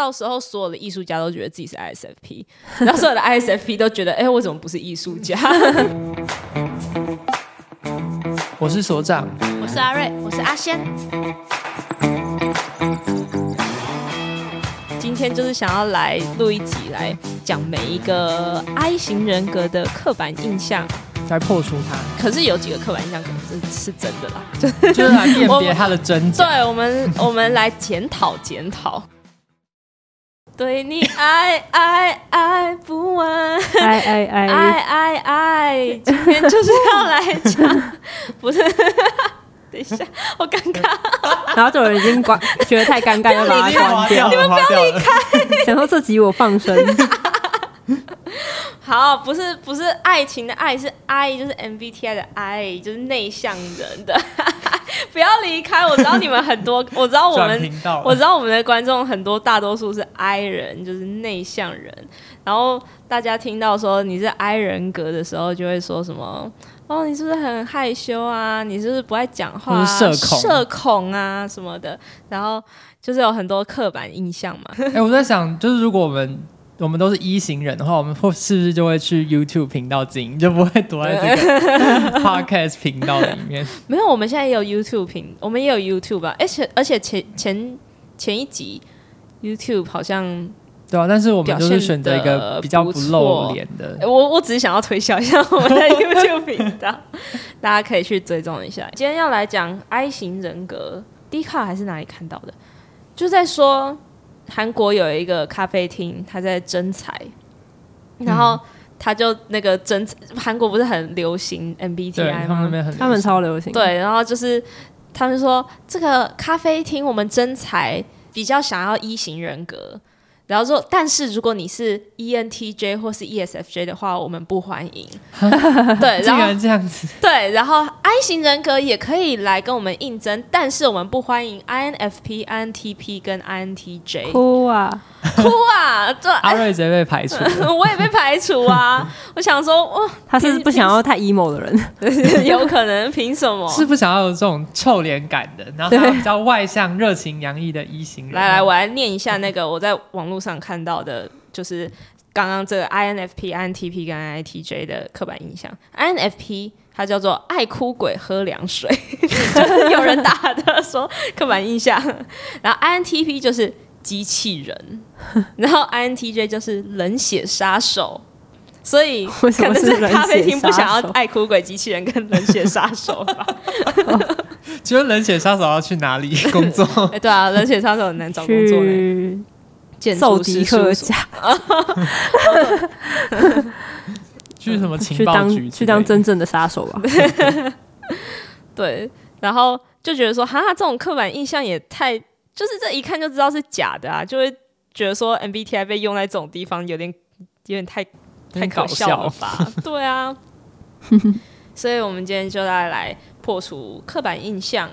到时候所有的艺术家都觉得自己是 ISFP，然后所有的 ISFP 都觉得，哎、欸，我怎么不是艺术家？我是所长，我是阿瑞，我是阿仙。今天就是想要来录一集，来讲每一个 I 型人格的刻板印象。来破除它，可是有几个刻板印象可能是是真的啦，就就是来辨别它的真假。对，我们我们来检讨检讨。对你爱爱爱不完，爱爱爱爱爱爱，今天就是要来唱，不是？等一下，好尴尬。然后就有人已经关，觉得太尴尬，要把它关掉。你们不要离开。想说这集我放生。好，不是不是爱情的爱，是 I，就是 MBTI 的 I，就是内向人的。不要离开，我知道你们很多，我知道我们，我知道我们的观众很多，大多数是 I 人，就是内向人。然后大家听到说你是 I 人格的时候，就会说什么？哦，你是不是很害羞啊？你是不是不爱讲话啊？社恐，社恐啊什么的。然后就是有很多刻板印象嘛。哎、欸，我在想，就是如果我们。我们都是一型人的话，我们会是不是就会去 YouTube 频道经营，就不会躲在这个 Podcast 频道里面？没有，我们现在也有 YouTube 频，我们也有 YouTube 吧？而且而且前前前一集 YouTube 好像对啊，但是我们就是选择一个比较不露脸的。我我只是想要推销一下我们的 YouTube 频道，大家可以去追踪一下。今天要来讲 I 型人格，Dcard 还是哪里看到的？就在说。韩国有一个咖啡厅，他在征才，然后他就那个征，韩国不是很流行 MBTI 吗？他们，他们超流行。对，然后就是他们说这个咖啡厅我们征才比较想要一型人格。然后说，但是如果你是 ENTJ 或是 ESFJ 的话，我们不欢迎。对，竟然这样子。对，然后 I 型人格也可以来跟我们应征，但是我们不欢迎 INFP、INTP 跟 INTJ。哭啊！哭啊！这，阿瑞直接被排除，我也被排除啊！我想说，哇，他是不想要太 emo 的人，有可能？凭什么？是不想要有这种臭脸感的，然后他比较外向、热情洋溢的一型人。来来，我来念一下那个我在网络上看到的，就是刚刚这个 INFP、INTP 跟 INTJ 的刻板印象。INFP 他叫做爱哭鬼喝凉水，就是有人打的说刻板印象。然后 INTP 就是。机器人，然后 INTJ 就是冷血杀手，所以 可能是咖啡厅不想要爱哭鬼机器人跟冷血杀手吧。请问冷血杀手要去哪里工作？哎、欸，对啊，冷血杀手很难找工作呢。受迪克家，去什么情报局去当去当真正的杀手吧。对，然后就觉得说，哈，这种刻板印象也太。就是这一看就知道是假的啊，就会觉得说 MBTI 被用在这种地方有点有点太太搞笑了吧？对啊，所以我们今天就来来破除刻板印象。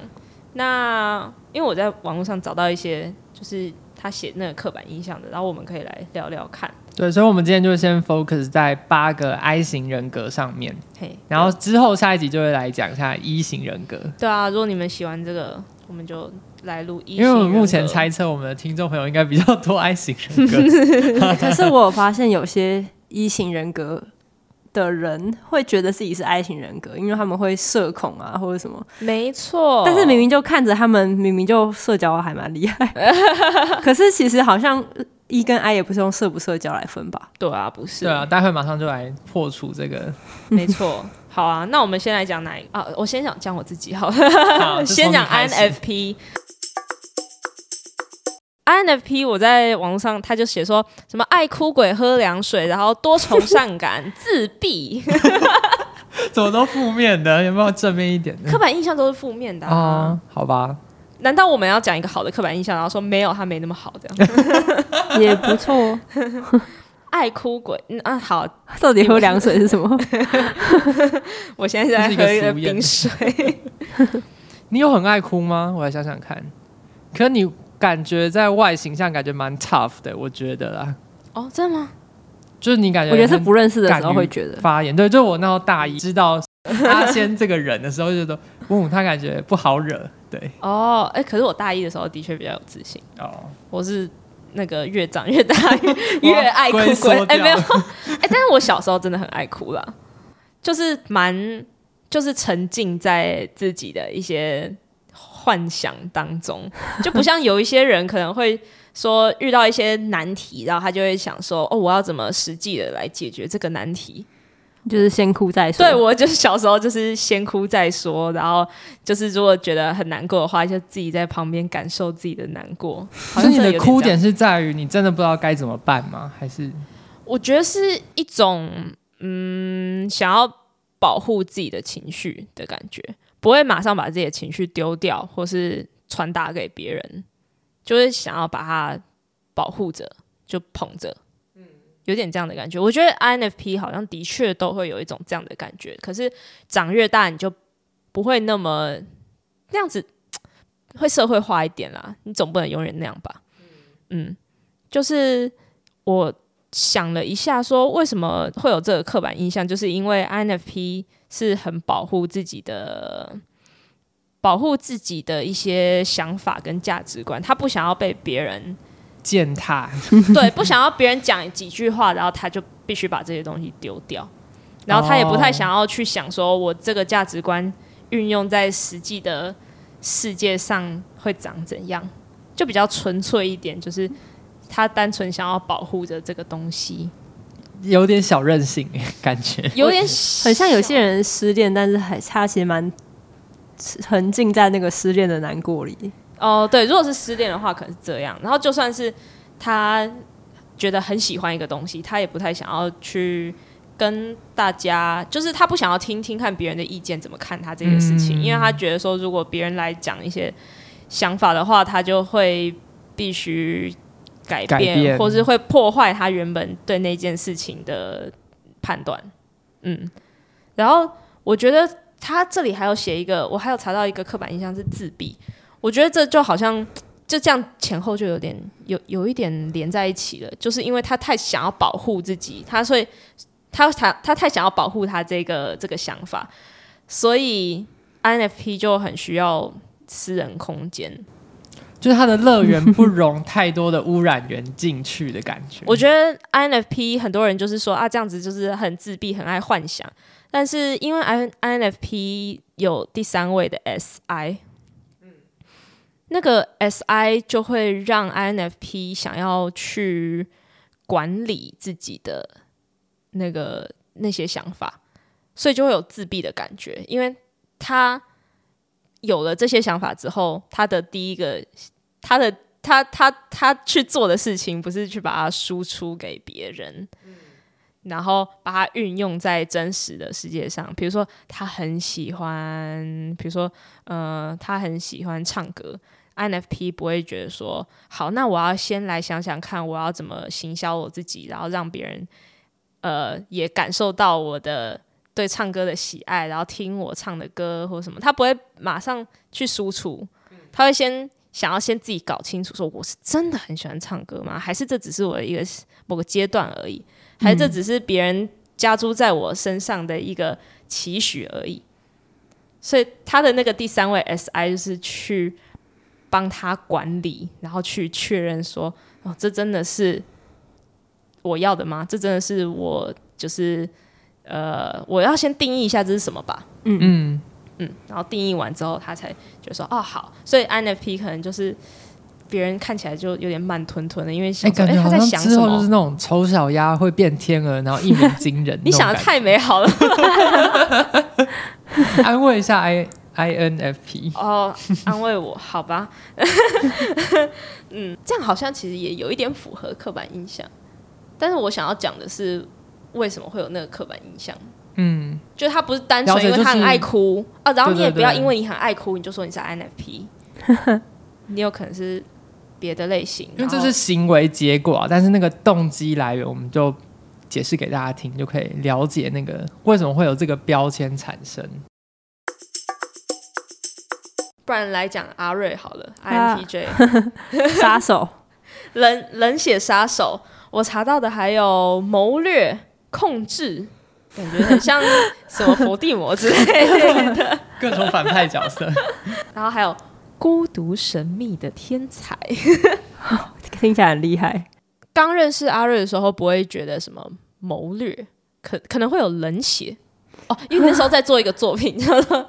那因为我在网络上找到一些就是他写那个刻板印象的，然后我们可以来聊聊看。对，所以我们今天就先 focus 在八个 I 型人格上面，嘿，然后之后下一集就会来讲一下 E 型人格。对啊，如果你们喜欢这个，我们就。来录一，因为我们目前猜测，我们的听众朋友应该比较多 I 型人格。可是我有发现有些一型人格的人会觉得自己是 I 型人格，因为他们会社恐啊，或者什么。没错。但是明明就看着他们，明明就社交还蛮厉害。可是其实好像 E 跟 I 也不是用社不社交来分吧？对啊，不是。对啊，待会马上就来破除这个。没错。好啊，那我们先来讲哪一个啊？我先讲讲我自己好 先讲 INFP。INFP，我在网络上他就写说什么爱哭鬼喝凉水，然后多愁善感、自闭，怎么都负面的？有没有正面一点的？刻板印象都是负面的啊，啊？好吧，难道我们要讲一个好的刻板印象，然后说没有他没那么好，这样 也不错。爱哭鬼，嗯啊，好，到底喝凉水是什么？我现在在喝一个冰水。你有很爱哭吗？我来想想看，可你。感觉在外形上感觉蛮 tough 的，我觉得啦。哦，真的吗？就是你感觉，我觉得是不认识的时候会觉得发言。对，就我那时候大一知道阿仙这个人的时候，就觉得，嗯，他感觉不好惹。对。哦，哎、欸，可是我大一的时候的确比较有自信。哦。我是那个越长越大 越，越爱哭鬼。哎、欸，没有，哎、欸，但是我小时候真的很爱哭啦，就是蛮就是沉浸在自己的一些幻想当中，就不像有一些人可能会说遇到一些难题，然后他就会想说，哦，我要怎么实际的来解决这个难题。就是先哭再说。对，我就是小时候就是先哭再说，然后就是如果觉得很难过的话，就自己在旁边感受自己的难过。可是你的哭点是在于你真的不知道该怎么办吗？还是？我觉得是一种嗯，想要保护自己的情绪的感觉，不会马上把自己的情绪丢掉，或是传达给别人，就是想要把它保护着，就捧着。有点这样的感觉，我觉得 INFP 好像的确都会有一种这样的感觉。可是长越大，你就不会那么那样子，会社会化一点啦。你总不能永远那样吧？嗯，就是我想了一下，说为什么会有这个刻板印象，就是因为 INFP 是很保护自己的，保护自己的一些想法跟价值观，他不想要被别人。践踏，对，不想要别人讲几句话，然后他就必须把这些东西丢掉，然后他也不太想要去想说，我这个价值观运用在实际的世界上会长怎样，就比较纯粹一点，就是他单纯想要保护着这个东西，有点小任性感觉，有点很像有些人失恋，但是还他其实蛮沉浸在那个失恋的难过里。哦，对，如果是失恋的话，可能是这样。然后就算是他觉得很喜欢一个东西，他也不太想要去跟大家，就是他不想要听听看别人的意见怎么看他这件事情，嗯、因为他觉得说，如果别人来讲一些想法的话，他就会必须改变，改变或是会破坏他原本对那件事情的判断。嗯，然后我觉得他这里还有写一个，我还有查到一个刻板印象是自闭。我觉得这就好像 就这样前后就有点有有一点连在一起了，就是因为他太想要保护自己，他所以他他他太想要保护他这个这个想法，所以 INFP 就很需要私人空间，就是他的乐园不容太多的污染源进去的感觉。我觉得 INFP 很多人就是说啊，这样子就是很自闭，很爱幻想，但是因为 INFP 有第三位的 SI。那个 S I 就会让 I N F P 想要去管理自己的那个那些想法，所以就会有自闭的感觉，因为他有了这些想法之后，他的第一个，他的他他他去做的事情，不是去把它输出给别人。然后把它运用在真实的世界上，比如说他很喜欢，比如说呃，他很喜欢唱歌，INFP 不会觉得说好，那我要先来想想看，我要怎么行销我自己，然后让别人呃也感受到我的对唱歌的喜爱，然后听我唱的歌或什么，他不会马上去输出，他会先想要先自己搞清楚，说我是真的很喜欢唱歌吗？还是这只是我的一个某个阶段而已？还是这只是别人加诸在我身上的一个期许而已，所以他的那个第三位 SI 就是去帮他管理，然后去确认说，哦，这真的是我要的吗？这真的是我就是呃，我要先定义一下这是什么吧。嗯嗯嗯，然后定义完之后，他才觉得说，哦，好，所以 INFP 可能就是。别人看起来就有点慢吞吞的，因为想说，哎、欸，他在想什么？之后就是那种丑小鸭会变天鹅，然后一鸣惊人。你想的太美好了。安慰一下 I I N F P。哦，安慰我，好吧。嗯，这样好像其实也有一点符合刻板印象。但是我想要讲的是，为什么会有那个刻板印象？嗯，就他不是单纯因为他很爱哭、就是、啊，然后你也不要因为你很爱哭，你就说你是 I N F P。你有可能是。别的类型，因为这是行为结果，但是那个动机来源，我们就解释给大家听，就可以了解那个为什么会有这个标签产生。不然来讲阿瑞好了，INTJ 杀手，冷冷血杀手。我查到的还有谋略、控制，感觉很像什么伏地魔之类的 各种反派角色。然后还有。孤独神秘的天才，听起来很厉害。刚认识阿瑞的时候，不会觉得什么谋略，可可能会有冷血哦，因为那时候在做一个作品叫做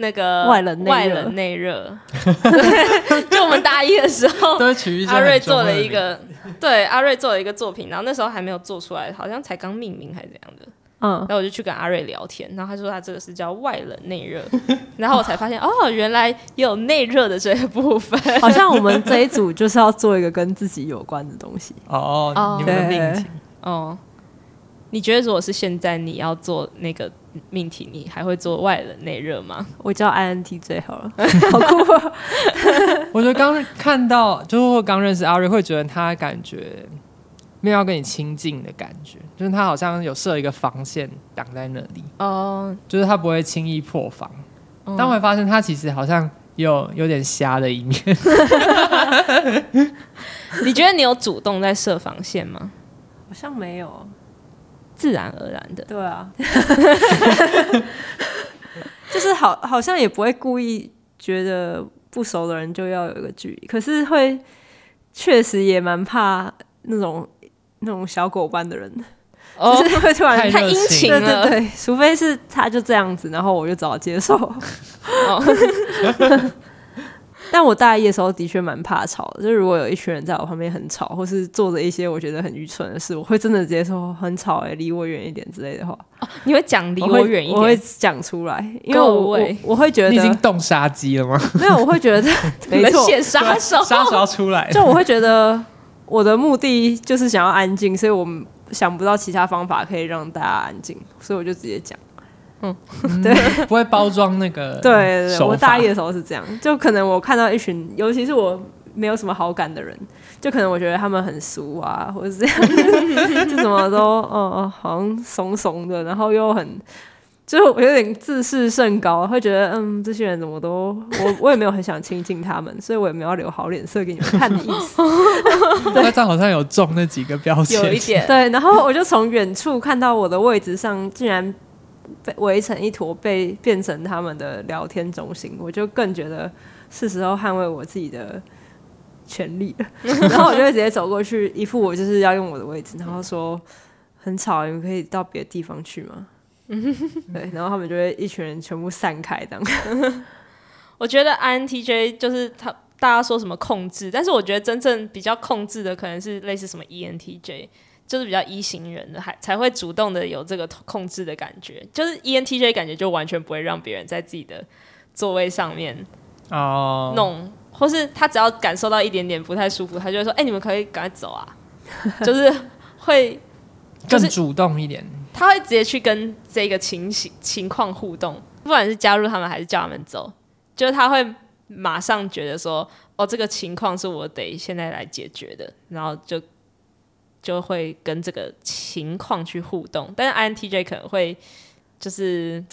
那个外冷外冷内热，就我们大一的时候，阿瑞做了一个，对，阿瑞做了一个作品，然后那时候还没有做出来，好像才刚命名还是怎样的。嗯，然后我就去跟阿瑞聊天，然后他说他这个是叫外冷内热，然后我才发现 哦，原来也有内热的这一部分。好像我们这一组就是要做一个跟自己有关的东西。哦，哦，你们的命题。哦。你觉得如果是现在你要做那个命题，你还会做外冷内热吗？我叫 INT 最好了，好酷啊！我觉得刚看到，就是刚认识阿瑞，会觉得他感觉。没有要跟你亲近的感觉，就是他好像有设一个防线挡在那里，哦，就是他不会轻易破防。但我会发现他其实好像有有点瞎的一面。你觉得你有主动在设防线吗？好像没有，自然而然的。对啊，就是好，好像也不会故意觉得不熟的人就要有一个距离，可是会确实也蛮怕那种。那种小狗般的人，哦、就是会突然太殷勤了，对对对，除非是他就这样子，然后我就只好接受。哦、但我大一的时候的确蛮怕吵的，就是如果有一群人在我旁边很吵，或是做着一些我觉得很愚蠢的事，我会真的直接说很吵，哎，离我远一点之类的话。哦、你会讲离我远一点，我会讲出来，因为我我，我会觉得你已经动杀机了吗？没有，我会觉得没错，杀手杀手要出来，就我会觉得。我的目的就是想要安静，所以我想不到其他方法可以让大家安静，所以我就直接讲。嗯，对，不会包装那个。对对对，我大一的时候是这样，就可能我看到一群，尤其是我没有什么好感的人，就可能我觉得他们很俗啊，或者是这样，就怎么都，哦哦，好像怂怂的，然后又很。就我有点自视甚高，会觉得嗯，这些人怎么都我我也没有很想亲近他们，所以我也没有留好脸色给你们看的意思。那这样好像有中那几个标签，有一点对。然后我就从远处看到我的位置上竟然被围成一坨，被变成他们的聊天中心，我就更觉得是时候捍卫我自己的权利了。然后我就会直接走过去，一副我就是要用我的位置，然后说很吵，你们可以到别的地方去吗？对，然后他们就会一群人全部散开，这样。我觉得 INTJ 就是他，大家说什么控制，但是我觉得真正比较控制的，可能是类似什么 ENTJ，就是比较一型人的，还才会主动的有这个控制的感觉。就是 ENTJ 感觉就完全不会让别人在自己的座位上面哦弄，oh. 或是他只要感受到一点点不太舒服，他就会说：“哎、欸，你们可以赶快走啊！” 就是会、就是、更主动一点。他会直接去跟这个情形情况互动，不管是加入他们还是叫他们走，就是他会马上觉得说，哦，这个情况是我得现在来解决的，然后就就会跟这个情况去互动。但是 INTJ 可能会就是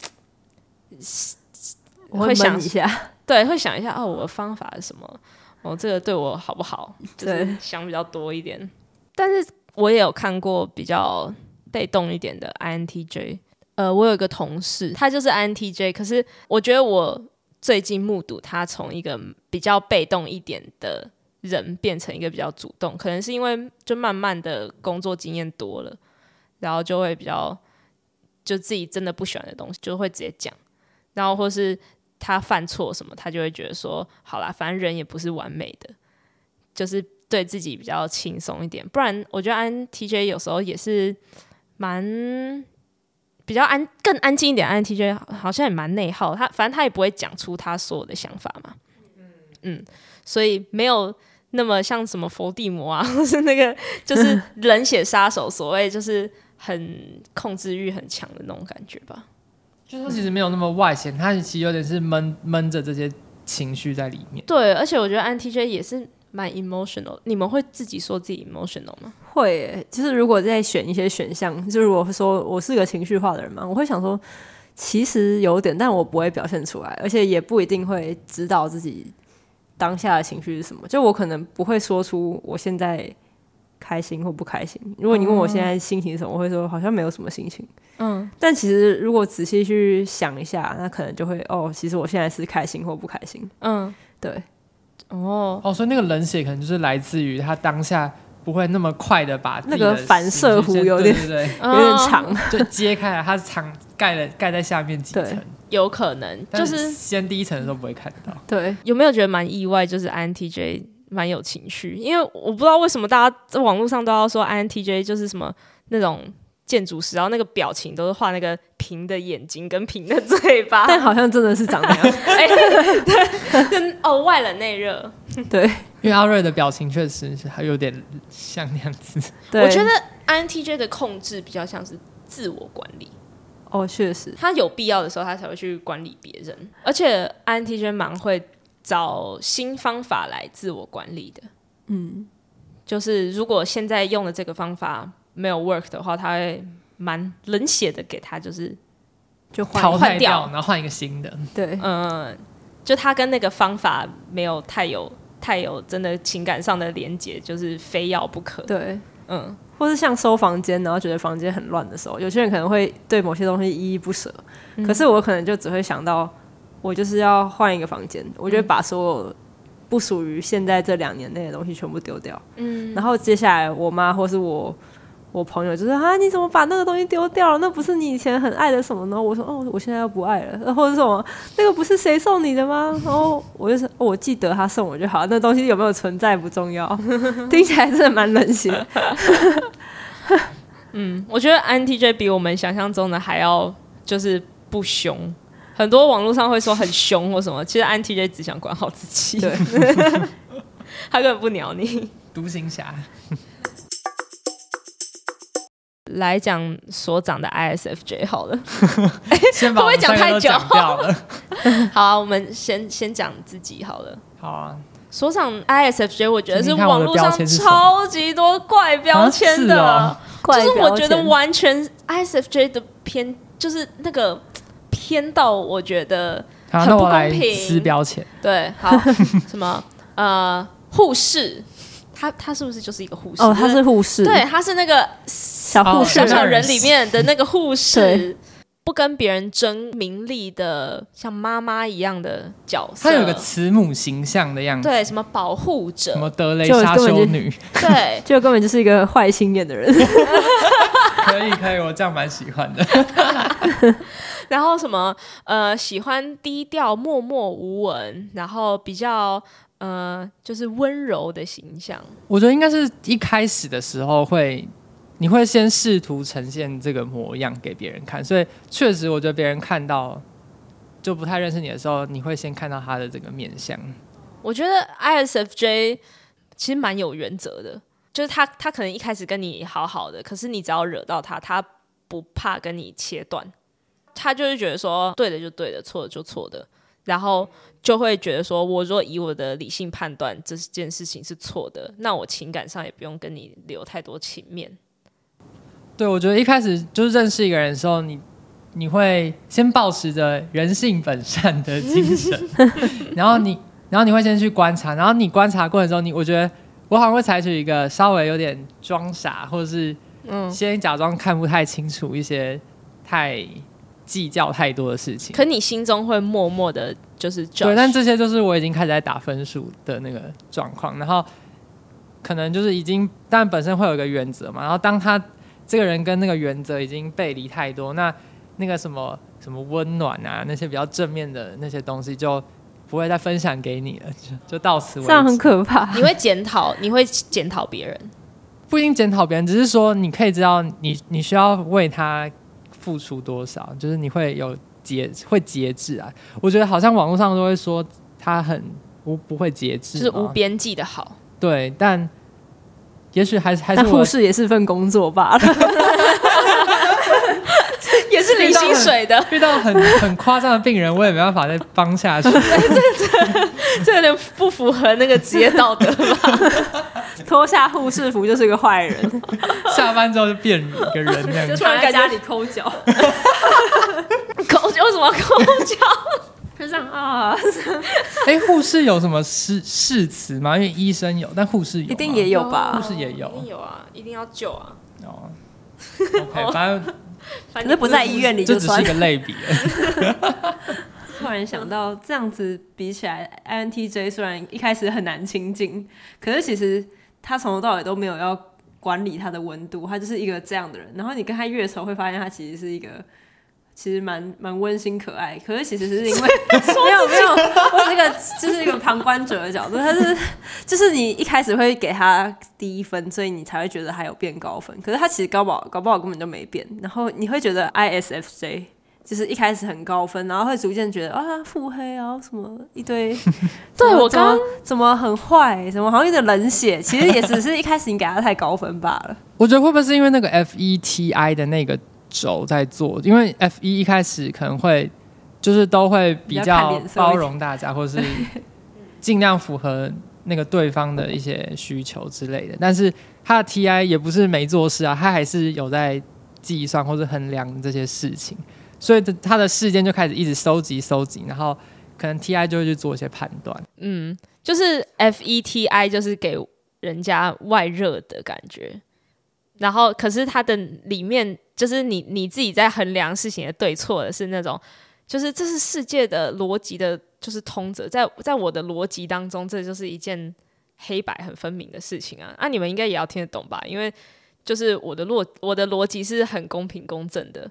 会想一下，对，会想一下，哦，我的方法是什么？哦，这个对我好不好？就是想比较多一点。但是我也有看过比较。被动一点的 INTJ，呃，我有一个同事，他就是 INTJ，可是我觉得我最近目睹他从一个比较被动一点的人变成一个比较主动，可能是因为就慢慢的工作经验多了，然后就会比较就自己真的不喜欢的东西就会直接讲，然后或是他犯错什么，他就会觉得说，好啦，反正人也不是完美的，就是对自己比较轻松一点，不然我觉得 INTJ 有时候也是。蛮比较安，更安静一点。INTJ 好像也蛮内耗，他反正他也不会讲出他所有的想法嘛。嗯，所以没有那么像什么佛地魔啊，或是那个就是冷血杀手，所谓就是很控制欲很强的那种感觉吧。就是他其实没有那么外显，他其实有点是闷闷着这些情绪在里面。对，而且我觉得 INTJ 也是。蛮 emotional，你们会自己说自己 emotional 吗？会，就是如果在选一些选项，就是我说我是个情绪化的人嘛，我会想说，其实有点，但我不会表现出来，而且也不一定会知道自己当下的情绪是什么。就我可能不会说出我现在开心或不开心。如果你问我现在心情是什么，我会说好像没有什么心情。嗯，但其实如果仔细去想一下，那可能就会哦，其实我现在是开心或不开心。嗯，对。哦哦，所以那个冷血可能就是来自于他当下不会那么快的把的那个反射弧有点对，对，对，有点长，就揭开来，它是长盖了盖在下面几层，有可能就是先第一层的时候不会看到。对，有没有觉得蛮意外？就是 INTJ 蛮有情绪，因为我不知道为什么大家在网络上都要说 INTJ 就是什么那种。建筑师，然后那个表情都是画那个平的眼睛跟平的嘴巴，但好像真的是长那样。哎、欸，对，跟哦外冷内热，对，因为阿瑞的表情确实是还有点像那样子。对，我觉得 INTJ 的控制比较像是自我管理。哦，确实，他有必要的时候他才会去管理别人，而且 INTJ 蛮会找新方法来自我管理的。嗯，就是如果现在用的这个方法。没有 work 的话，他会蛮冷血的，给他就是就淘汰掉，然后换一个新的。对，嗯，就他跟那个方法没有太有太有真的情感上的连接，就是非要不可。对，嗯，或是像收房间，然后觉得房间很乱的时候，有些人可能会对某些东西依依不舍，嗯，可是我可能就只会想到，我就是要换一个房间，我就会把所有不属于现在这两年内的东西全部丢掉。嗯，然后接下来我妈或是我。我朋友就说啊，你怎么把那个东西丢掉了？那不是你以前很爱的什么呢？我说哦，我现在又不爱了。然后是什么？那个不是谁送你的吗？然后我就说，哦，我记得他送我就好。那东西有没有存在不重要。听起来真的蛮冷血。嗯，我觉得 INTJ 比我们想象中的还要就是不凶。很多网络上会说很凶或什么，其实 INTJ 只想管好自己。对，他根本不鸟你。独行侠。来讲所长的 ISFJ 好了，先把 我们讲太久？了。好啊，我们先先讲自己好了。好啊，所长 ISFJ，我觉得是网络上超级多怪标签的，啊是哦，就是我觉得完全 ISFJ 的偏，就是那个偏到我觉得很不公平。撕标签，对，好，什么？呃护士。他他是不是就是一个护士？哦，他是护士，对，他是那个小护士，小小人里面的那个护士，不跟别人争名利的，像妈妈一样的角色。他有个慈母形象的样子，对，什么保护者，什么德雷莎修女，对，就根本就是一个坏心眼的人。可以可以，我这样蛮喜欢的。然后什么呃，喜欢低调默默无闻，然后比较。呃，就是温柔的形象。我觉得应该是一开始的时候会，你会先试图呈现这个模样给别人看，所以确实，我觉得别人看到就不太认识你的时候，你会先看到他的这个面相。我觉得 ISFJ 其实蛮有原则的，就是他他可能一开始跟你好好的，可是你只要惹到他，他不怕跟你切断，他就是觉得说对的就对的，错的就错的。然后就会觉得说，我若以我的理性判断这件事情是错的，那我情感上也不用跟你留太多情面。对，我觉得一开始就是认识一个人的时候，你你会先保持着人性本善的精神，然后你然后你会先去观察，然后你观察过程中，你我觉得我好像会采取一个稍微有点装傻，或者是嗯，先假装看不太清楚一些太。计较太多的事情，可你心中会默默的，就是对，但这些就是我已经开始在打分数的那个状况，然后可能就是已经，但本身会有一个原则嘛，然后当他这个人跟那个原则已经背离太多，那那个什么什么温暖啊，那些比较正面的那些东西就不会再分享给你了，就 就到此为止。这样很可怕。你会检讨，你会检讨别人，不一定检讨别人，只是说你可以知道你你需要为他。付出多少，就是你会有节会节制啊。我觉得好像网络上都会说他很无不会节制，就是无边际的好。对，但也许还是还是护士也是份工作罢了，也 是领薪水的。遇到很很夸张的病人，我也没办法再帮下去。这这 这有点不符合那个职业道德吧？脱下护士服就是个坏人，下班之后就变一个人那样，就突然在家里抠脚，抠脚为什么抠脚？就这样啊！哎、欸，护士有什么誓誓词吗？因为医生有，但护士有一定也有吧？护士也有，一定有啊！一定要救啊！哦，OK，反正 反正不在医院里就，这只是一个类比。突然想到，这样子比起来，INTJ 虽然一开始很难亲近，可是其实他从头到尾都没有要管理他的温度，他就是一个这样的人。然后你跟他越熟，会发现他其实是一个。其实蛮蛮温馨可爱，可是其实是因为没有 没有，我这个就是一个旁观者的角度，他是 就是你一开始会给他低分，所以你才会觉得他有变高分，可是他其实高不好搞不好根本就没变，然后你会觉得 ISFJ 就是一开始很高分，然后会逐渐觉得啊腹黑啊什么一堆，对我刚刚怎么很坏，怎么好像有点冷血，其实也只是一开始你给他太高分罢了。我觉得会不会是因为那个 FETI 的那个。轴在做，因为 F 一一开始可能会就是都会比较包容大家，或是 尽量符合那个对方的一些需求之类的。但是他的 TI 也不是没做事啊，他还是有在计算或者衡量这些事情，所以他的事件就开始一直收集收集，然后可能 TI 就会去做一些判断。嗯，就是 FETI 就是给人家外热的感觉，然后可是他的里面。就是你你自己在衡量事情的对错的是那种，就是这是世界的逻辑的，就是通则，在在我的逻辑当中，这就是一件黑白很分明的事情啊。啊，你们应该也要听得懂吧？因为就是我的逻我的逻辑是很公平公正的，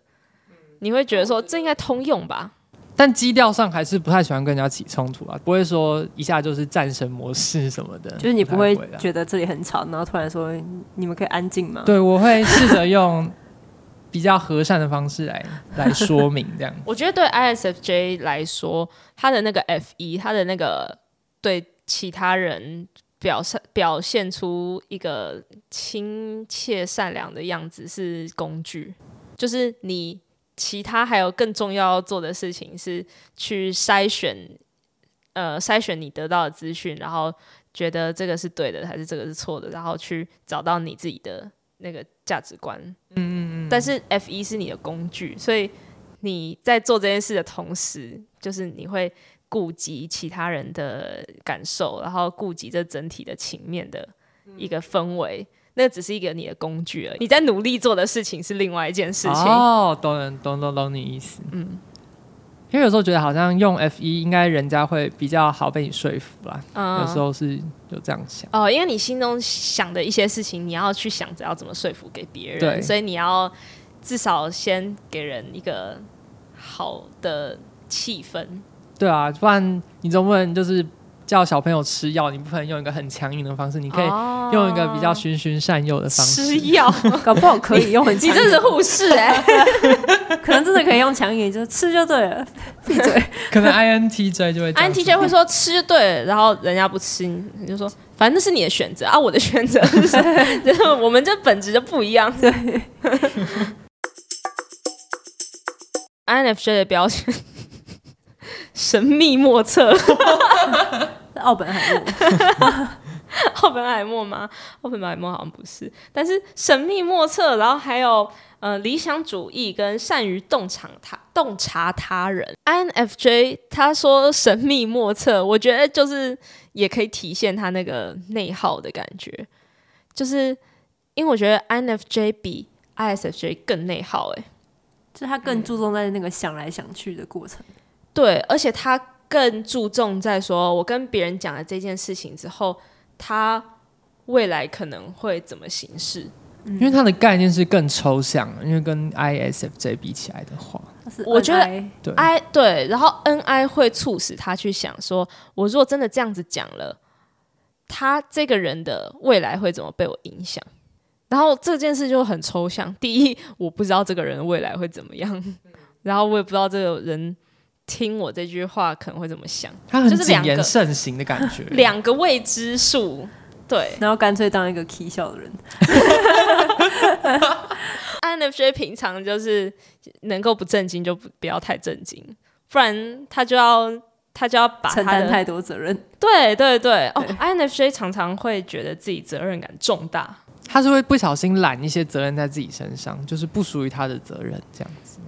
你会觉得说这应该通用吧？但基调上还是不太喜欢跟人家起冲突啊，不会说一下就是战神模式什么的，就是你不会觉得这里很吵，然后突然说你们可以安静吗？对，我会试着用。比较和善的方式来来说明这样。我觉得对 ISFJ 来说，他的那个 F1，他的那个对其他人表现表现出一个亲切善良的样子是工具，就是你其他还有更重要要做的事情是去筛选，呃，筛选你得到的资讯，然后觉得这个是对的还是这个是错的，然后去找到你自己的那个价值观。嗯。但是 F 一是你的工具，所以你在做这件事的同时，就是你会顾及其他人的感受，然后顾及这整体的情面的一个氛围。嗯、那只是一个你的工具而已，你在努力做的事情是另外一件事情。哦，懂懂懂懂你意思。嗯。因为有时候觉得好像用 F 一应该人家会比较好被你说服啦，嗯、有时候是有这样想哦，因为你心中想的一些事情，你要去想着要怎么说服给别人，对所以你要至少先给人一个好的气氛。对啊，不然你总不能就是。叫小朋友吃药，你不可能用一个很强硬的方式，你可以用一个比较循循善诱的方式。吃药，搞不好可以用很强硬。你这是护士哎、欸，可能真的可以用强硬，就是吃就对了，闭嘴。可能 INTJ 就会，INTJ 会说吃就对了，然后人家不吃，你就说反正那是你的选择啊，我的选择 就是，就是我们这本质就不一样。对，INFJ 的标签。神秘莫测，奥本海默，奥本海默吗？奥本海默好像不是，但是神秘莫测，然后还有呃理想主义跟善于洞察他洞察他人。INFJ 他说神秘莫测，我觉得就是也可以体现他那个内耗的感觉，就是因为我觉得 INFJ 比 ISFJ 更内耗，哎，就他更注重在那个想来想去的过程。对，而且他更注重在说，我跟别人讲了这件事情之后，他未来可能会怎么行事？因为他的概念是更抽象，因为跟 ISFJ 比起来的话，我觉得对 I 对，然后 NI 会促使他去想说，我如果真的这样子讲了，他这个人的未来会怎么被我影响？然后这件事就很抽象。第一，我不知道这个人的未来会怎么样，然后我也不知道这个人。听我这句话可能会怎么想？他很谨言慎行的感觉，两个未知数，对，然后干脆当一个 k 笑的人。INFJ 平常就是能够不正经就不不要太正经，不然他就要他就要把承担太多责任。对对对，哦，INFJ 常常会觉得自己责任感重大，他是会不小心揽一些责任在自己身上，就是不属于他的责任这样子。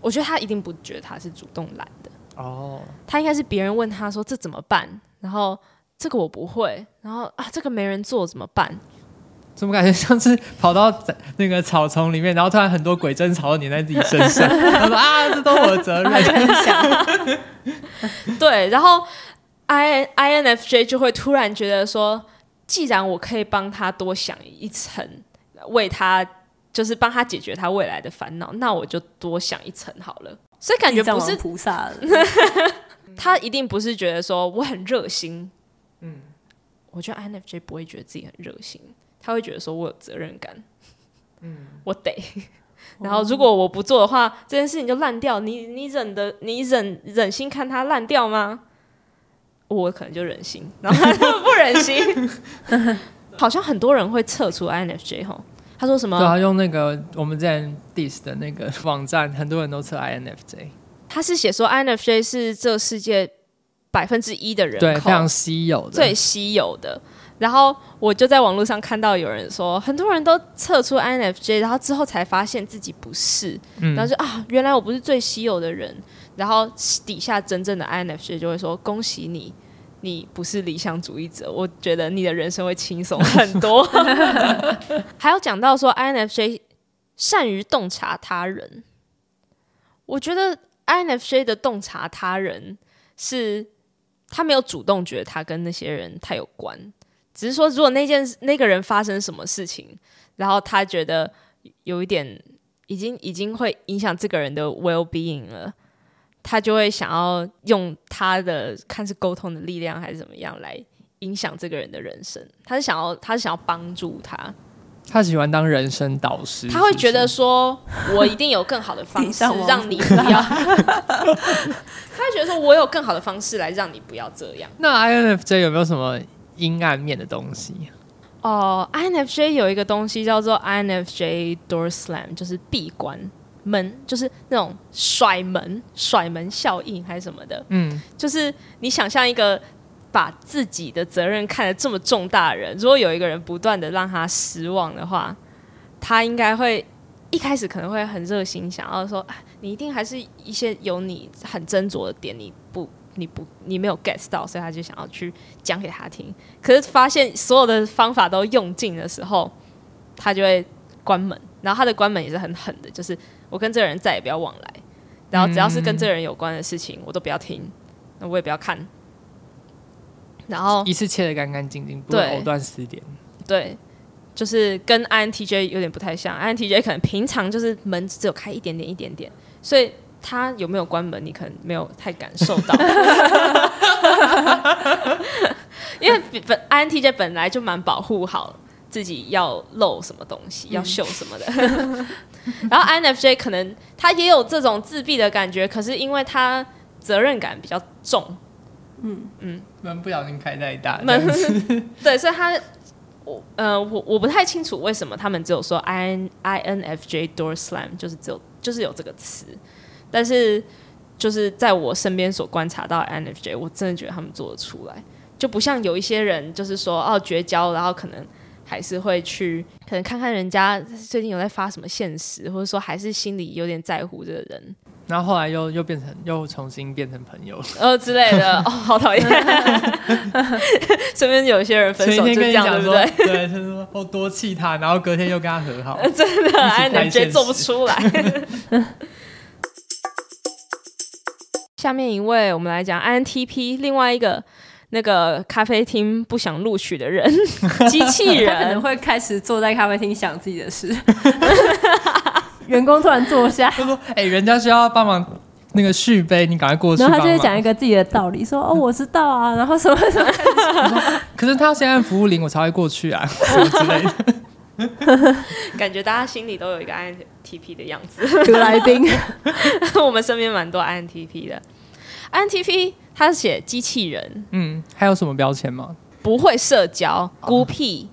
我觉得他一定不觉得他是主动揽。哦，他应该是别人问他说，这怎么办？然后这个我不会，然后啊这个没人做怎么办？怎么感觉像是跑到那个草丛里面，然后突然很多鬼针草都粘在自己身上，他说啊，这都我的责任。对，然后 I INFJ 就会突然觉得说，既然我可以帮他多想一层，为他就是帮他解决他未来的烦恼，那我就多想一层好了。所以感觉不是菩萨，他一定不是觉得说我很热心。嗯，我觉得 INFJ 不会觉得自己很热心。他会觉得说：“我有责任感，嗯，我得。然后如果我不做的话，这件事情就烂掉。你你忍的，你忍忍心看它烂掉吗？我可能就忍心，然后他就不忍心。好像很多人会测出 INFJ 哈，他说什么？对啊，用那个我们之前 Diss 的那个网站，很多人都测 INFJ。他是写说 INFJ 是这世界百分之一的人，对，非常稀有的，最稀有的。”然后我就在网络上看到有人说，很多人都测出 INFJ，然后之后才发现自己不是，嗯、然后就啊，原来我不是最稀有的人。然后底下真正的 INFJ 就会说：“恭喜你，你不是理想主义者。”我觉得你的人生会轻松很多。还有讲到说 INFJ 善于洞察他人，我觉得 INFJ 的洞察他人是他没有主动觉得他跟那些人太有关。只是说，如果那件那个人发生什么事情，然后他觉得有一点已经已经会影响这个人的 well being 了，他就会想要用他的看是沟通的力量还是怎么样来影响这个人的人生。他是想要他是想要帮助他，他喜欢当人生导师。他会觉得说，我一定有更好的方式让你不要。他会觉得说我有更好的方式来让你不要这样。那 INFJ 有没有什么？阴暗面的东西哦、uh,，INFJ 有一个东西叫做 INFJ Door Slam，就是闭关门，就是那种甩门、甩门效应还是什么的。嗯，就是你想象一个把自己的责任看得这么重大的人，如果有一个人不断的让他失望的话，他应该会一开始可能会很热心，想要说，你一定还是一些有你很斟酌的点，你不。你不，你没有 get 到，所以他就想要去讲给他听。可是发现所有的方法都用尽的时候，他就会关门。然后他的关门也是很狠的，就是我跟这个人再也不要往来。然后只要是跟这个人有关的事情，我都不要听，那我也不要看。然后一次切的干干净净，不会藕断丝连。对，就是跟 INTJ 有点不太像。INTJ 可能平常就是门只有开一点点、一点点，所以。他有没有关门？你可能没有太感受到，因为本 INTJ 本来就蛮保护好自己，要露什么东西，要秀什么的。然后 INFJ 可能他也有这种自闭的感觉，可是因为他责任感比较重，嗯。嗯，门不小心开太大，门 对，所以他我呃我我不太清楚为什么他们只有说 I INFJ door slam，就是只有就是有这个词。但是，就是在我身边所观察到的 INFJ，我真的觉得他们做得出来，就不像有一些人，就是说哦绝交，然后可能还是会去，可能看看人家最近有在发什么现实，或者说还是心里有点在乎这个人，然后后来又又变成又重新变成朋友，呃之类的，哦好讨厌，身边有一些人分手就这样，对不对？对，他说哦多气他，然后隔天又跟他和好，真的 INFJ 做不出来。下面一位，我们来讲 INTP，另外一个那个咖啡厅不想录取的人，机器人可能会开始坐在咖啡厅想自己的事。员工突然坐下，他说：“哎、欸，人家需要帮忙那个续杯，你赶快过去。”然后他就会讲一个自己的道理，说：“哦，我知道啊。”然后什么什么，可是他先按服务铃，我才会过去啊，什么之类的。感觉大家心里都有一个 INTP 的样子，得来宾。我们身边蛮多 INTP 的。INTP 他是写机器人，嗯，还有什么标签吗？不会社交，孤僻，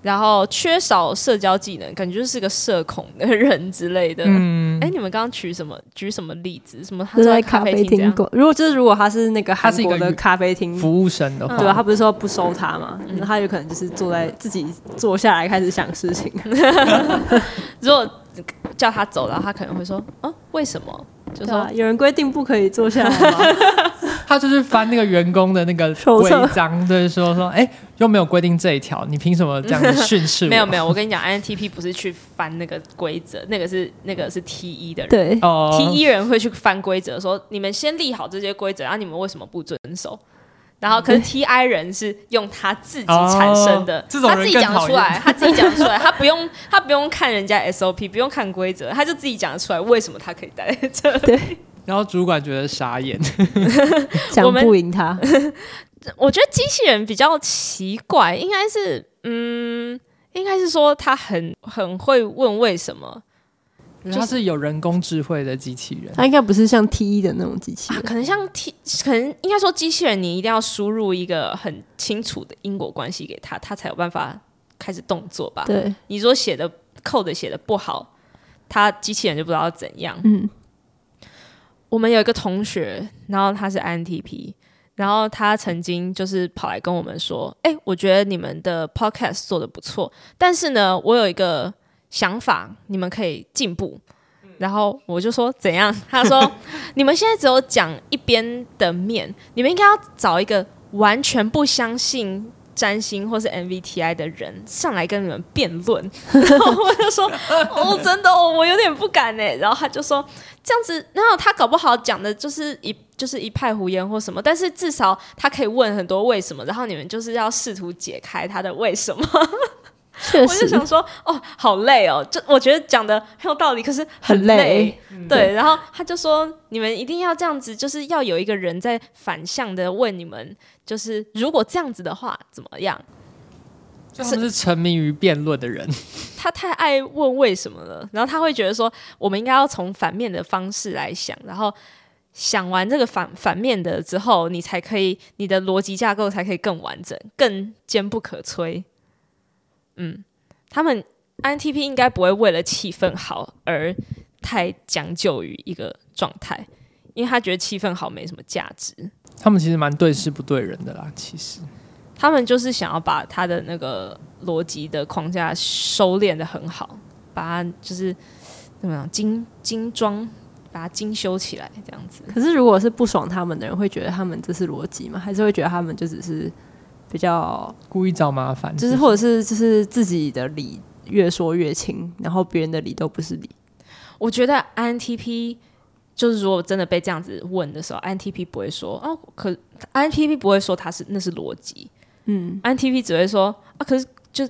然后缺少社交技能，感觉就是个社恐的人之类的。嗯，哎、欸，你们刚刚举什么？举什么例子？什么他在咖啡厅？如果就是如果他是那个韩国的咖啡厅服务生的话，对吧？他不是说不收他吗？那、嗯、他有可能就是坐在自己坐下来开始想事情。如果叫他走了，他可能会说：“啊，为什么？”就说、啊、有人规定不可以坐下来吗？他就是翻那个员工的那个规章，对，说说，哎、欸，又没有规定这一条，你凭什么这样子训斥我？没有没有，我跟你讲，INTP 不是去翻那个规则，那个是那个是 T 一的人，对，T 一人会去翻规则，说你们先立好这些规则，然后你们为什么不遵守？然后可是 T I 人是用他自己产生的，哦、他自己讲出来，他自己讲出来，他不用他不用看人家 S O P，不用看规则，他就自己讲出来为什么他可以待在这里。对。然后主管觉得傻眼，讲不赢他。我觉得机器人比较奇怪，应该是嗯，应该是说他很很会问为什么。他是有人工智慧的机器人，他应该不是像 T 一的那种机器人，啊、可能像 T，可能应该说机器人，你一定要输入一个很清楚的因果关系给他，他才有办法开始动作吧？对，你说写的 code 写的不好，他机器人就不知道怎样。嗯。我们有一个同学，然后他是 INTP，然后他曾经就是跑来跟我们说：“哎，我觉得你们的 podcast 做的不错，但是呢，我有一个想法，你们可以进步。”然后我就说：“怎样？”他说：“你们现在只有讲一边的面，你们应该要找一个完全不相信。”占星或是 MBTI 的人上来跟你们辩论，然后我就说：“哦，真的哦，我有点不敢呢。”然后他就说：“这样子，然后他搞不好讲的就是一就是一派胡言或什么，但是至少他可以问很多为什么，然后你们就是要试图解开他的为什么。”我就想说，哦，好累哦，就我觉得讲的很有道理，可是很累，很累。对，然后他就说，你们一定要这样子，就是要有一个人在反向的问你们，就是如果这样子的话怎么样？他们是沉迷于辩论的人，他太爱问为什么了，然后他会觉得说，我们应该要从反面的方式来想，然后想完这个反反面的之后，你才可以，你的逻辑架构才可以更完整，更坚不可摧。嗯，他们 INTP 应该不会为了气氛好而太将就于一个状态，因为他觉得气氛好没什么价值。他们其实蛮对事不对人的啦，其实他们就是想要把他的那个逻辑的框架收敛的很好，把它就是怎么样精精装，把它精修起来这样子。可是如果是不爽他们的人，会觉得他们这是逻辑吗？还是会觉得他们就只是？比较故意找麻烦，就是或者是就是自己的理越说越轻，然后别人的理都不是理。我觉得 INTP 就是如果真的被这样子问的时候，INTP 不会说啊，可 INTP 不会说他是那是逻辑，嗯，INTP 只会说啊，可是就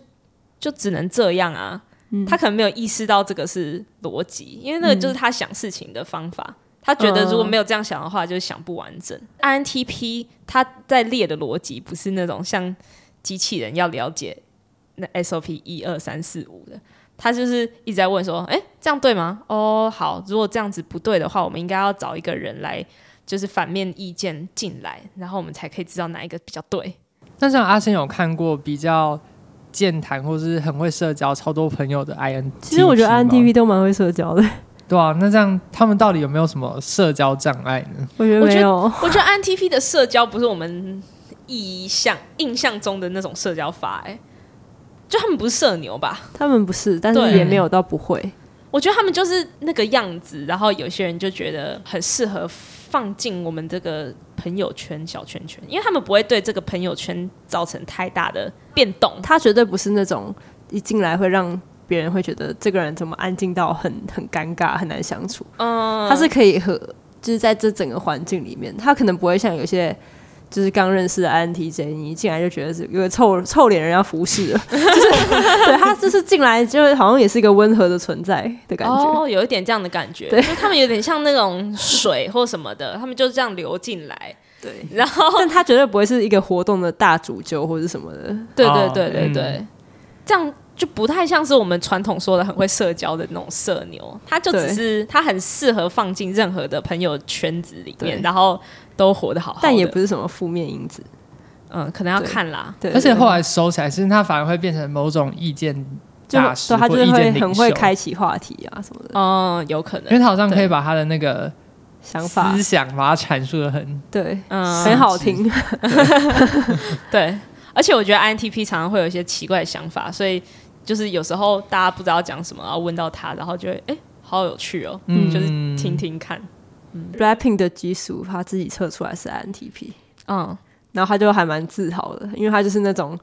就只能这样啊，嗯，他可能没有意识到这个是逻辑，因为那个就是他想事情的方法。嗯他觉得如果没有这样想的话，就想不完整。Uh, INTP 他在列的逻辑不是那种像机器人要了解那 SOP 一二三四五的，他就是一直在问说：“哎，这样对吗？哦，好，如果这样子不对的话，我们应该要找一个人来，就是反面意见进来，然后我们才可以知道哪一个比较对。”那像阿星有看过比较健谈或是很会社交、超多朋友的 INTP？其实我觉得 INTP 都蛮会社交的。对啊，那这样他们到底有没有什么社交障碍呢？我觉得没有。我觉得 INTP 的社交不是我们意象印象中的那种社交法，哎，就他们不是社牛吧？他们不是，但是也没有到不会。我觉得他们就是那个样子，然后有些人就觉得很适合放进我们这个朋友圈小圈圈，因为他们不会对这个朋友圈造成太大的变动。他绝对不是那种一进来会让。别人会觉得这个人怎么安静到很很尴尬，很难相处。嗯，他是可以和，就是在这整个环境里面，他可能不会像有些就是刚认识的 INTJ，你一进来就觉得是有个臭臭脸人要服侍了。就是对他就是进来就是好像也是一个温和的存在的感觉。哦，有一点这样的感觉。对，就他们有点像那种水或什么的，他们就是这样流进来。对，然后但他绝对不会是一个活动的大主揪或者什么的。对对对对对，嗯、这样。就不太像是我们传统说的很会社交的那种社牛，他就只是他很适合放进任何的朋友圈子里面，然后都活得好好的，但也不是什么负面因子。嗯，可能要看啦。对，而且后来收起来，其实他反而会变成某种意见大师，他就是会很会开启话题啊什么的。嗯，有可能，因为他好像可以把他的那个想法、思想把它阐述的很对，嗯，很好听。对，而且我觉得 INTP 常常会有一些奇怪的想法，所以。就是有时候大家不知道讲什么，然后问到他，然后就会哎、欸，好有趣哦，嗯，就是听听看。嗯，Blackpink 的基数他自己测出来是 INTP，嗯，然后他就还蛮自豪的，因为他就是那种，